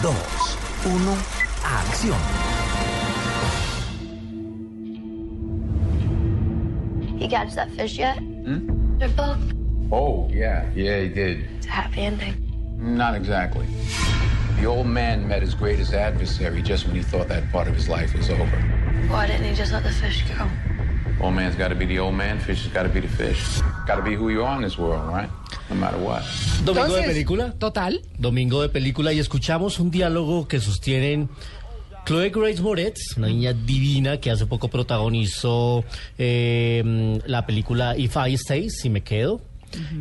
2, 1, acción. He catch that fish yet? Hmm? Their boat. Oh, yeah. Yeah, he did. It's a happy ending. Not exactly. The old man met his greatest adversary just when he thought that part of his life was over. Why didn't he just let the fish go? Old man's got to be the old man, fish has got to be the fish. Got to be who you are in this world, right? No matter what. Domingo de película. Total. Domingo de película y escuchamos un diálogo que sostienen Chloe Grace Moretz, una niña divina que hace poco protagonizó eh, la película If I Stay, si me quedo.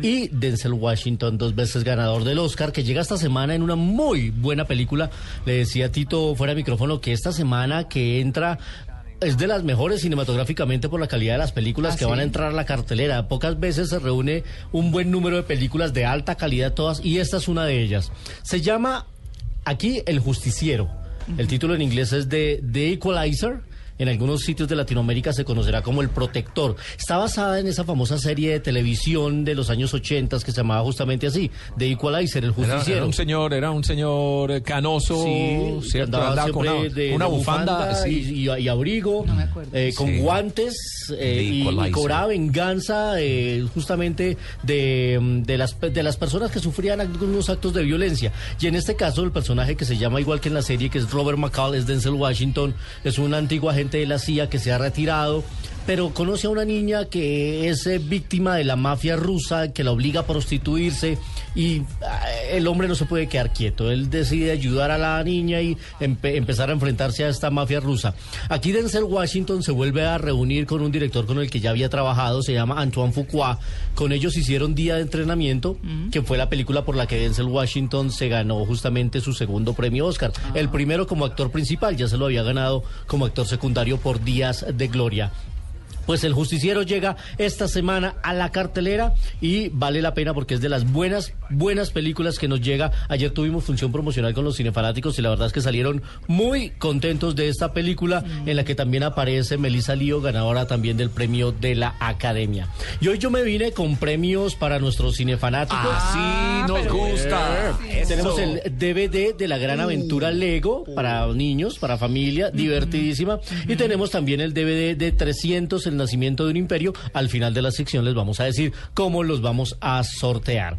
Y Denzel Washington, dos veces ganador del Oscar, que llega esta semana en una muy buena película. Le decía a Tito fuera de micrófono que esta semana que entra es de las mejores cinematográficamente por la calidad de las películas ¿Ah, que sí? van a entrar a la cartelera. Pocas veces se reúne un buen número de películas de alta calidad todas y esta es una de ellas. Se llama aquí El Justiciero. El título en inglés es de The Equalizer. En algunos sitios de Latinoamérica se conocerá como El Protector. Está basada en esa famosa serie de televisión de los años 80 que se llamaba justamente así, The Equalizer, El Justiciero. era un señor, era un señor eh, canoso, Sí, ¿cierto? andaba Andaba con siempre una, de una de bufanda, sí. y, y- y abrigo, No me acuerdo. eh, con Sí. guantes eh, The y, cobraba venganza eh, justamente de, mm, de, las, de las personas que sufrían algunos actos de violencia. Y en este caso el personaje que se llama igual que en la serie, que es Robert McCall, es Denzel Washington, es un antiguo agente de la CIA que se ha retirado. Pero conoce a una niña que es eh, víctima de la mafia rusa, que la obliga a prostituirse y ah, el hombre no se puede quedar quieto. Él decide ayudar a la niña y empe- empezar a enfrentarse a esta mafia rusa. Aquí Denzel Washington se vuelve a reunir con un director con el que ya había trabajado, se llama Antoine Fuqua. Con ellos hicieron Día de Entrenamiento, que fue la película por la que Denzel Washington se ganó justamente su segundo premio Oscar. El primero como actor principal, ya se lo había ganado como actor secundario por Días de Gloria. Pues el justiciero llega esta semana a la cartelera y vale la pena porque es de las buenas, buenas películas que nos llega. Ayer tuvimos función promocional con los cinefanáticos y la verdad es que salieron muy contentos de esta película en la que también aparece Melissa Lío, ganadora también del premio de la Academia. Y hoy yo me vine con premios para nuestros cinefanáticos. Así nos gusta. Tenemos el DVD de la gran aventura Lego para niños, para familia, divertidísima. Y tenemos también el DVD de 300, nacimiento de un imperio. Al final de la sección les vamos a decir cómo los vamos a sortear.